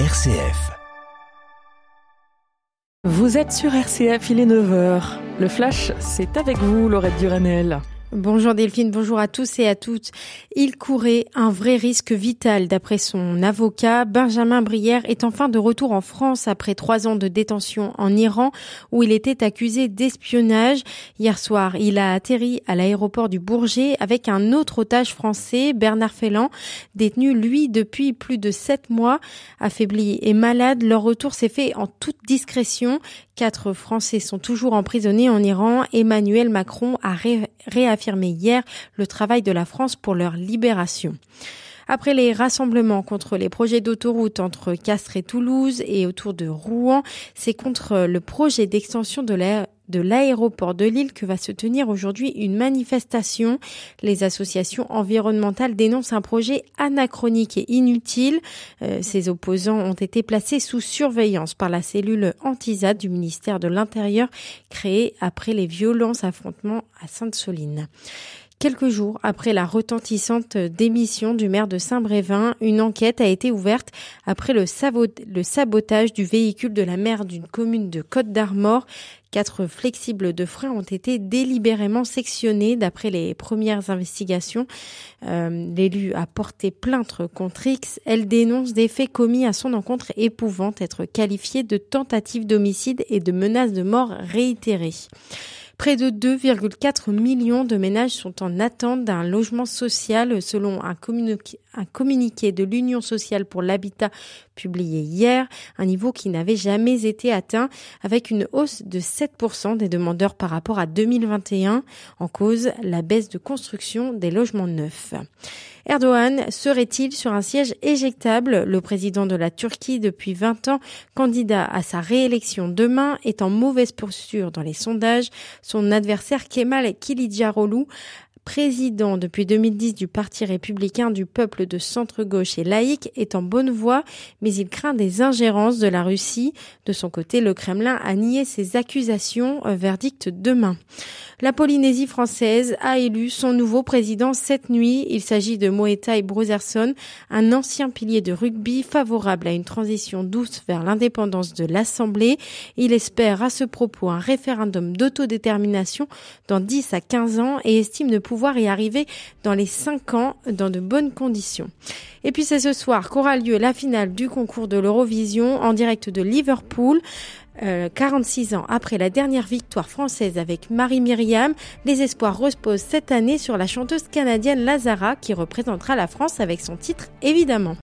RCF. Vous êtes sur RCF, il est 9h. Le flash, c'est avec vous, Laurette Duranel. Bonjour Delphine, bonjour à tous et à toutes. Il courait un vrai risque vital d'après son avocat. Benjamin Brière est enfin de retour en France après trois ans de détention en Iran où il était accusé d'espionnage. Hier soir, il a atterri à l'aéroport du Bourget avec un autre otage français, Bernard Felland, détenu lui depuis plus de sept mois. Affaibli et malade, leur retour s'est fait en toute discrétion. Quatre Français sont toujours emprisonnés en Iran. Emmanuel Macron a réaffirmé hier le travail de la France pour leur libération. Après les rassemblements contre les projets d'autoroute entre Castres et Toulouse et autour de Rouen, c'est contre le projet d'extension de l'air de l'aéroport de Lille que va se tenir aujourd'hui une manifestation. Les associations environnementales dénoncent un projet anachronique et inutile. Euh, ces opposants ont été placés sous surveillance par la cellule antisade du ministère de l'Intérieur créée après les violents affrontements à Sainte-Soline. Quelques jours après la retentissante démission du maire de Saint-Brévin, une enquête a été ouverte après le, sabotage du véhicule de la maire d'une commune de Côte d'Armor. Quatre flexibles de frein ont été délibérément sectionnés d'après les premières investigations. Euh, l'élu a porté plainte contre X. Elle dénonce des faits commis à son encontre et être qualifiés de tentative d'homicide et de menace de mort réitérée. Près de 2,4 millions de ménages sont en attente d'un logement social selon un communiqué, de l'Union sociale pour l'habitat publié hier, un niveau qui n'avait jamais été atteint avec une hausse de 7% des demandeurs par rapport à 2021 en cause la baisse de construction des logements neufs. Erdogan serait-il sur un siège éjectable? Le président de la Turquie depuis 20 ans, candidat à sa réélection demain, est en mauvaise posture dans les sondages. Son adversaire Kemal Kılıçdaroğlu président depuis 2010 du Parti républicain du peuple de centre-gauche et laïque, est en bonne voie, mais il craint des ingérences de la Russie. De son côté, le Kremlin a nié ses accusations, verdict demain. La Polynésie française a élu son nouveau président cette nuit. Il s'agit de Moetai Brotherson, un ancien pilier de rugby favorable à une transition douce vers l'indépendance de l'Assemblée. Il espère à ce propos un référendum d'autodétermination dans 10 à 15 ans et estime ne pouvoir y arriver dans les 5 ans dans de bonnes conditions. Et puis c'est ce soir qu'aura lieu la finale du concours de l'Eurovision en direct de Liverpool. 46 euh, ans après la dernière victoire française avec Marie-Myriam, les espoirs reposent cette année sur la chanteuse canadienne Lazara qui représentera la France avec son titre évidemment.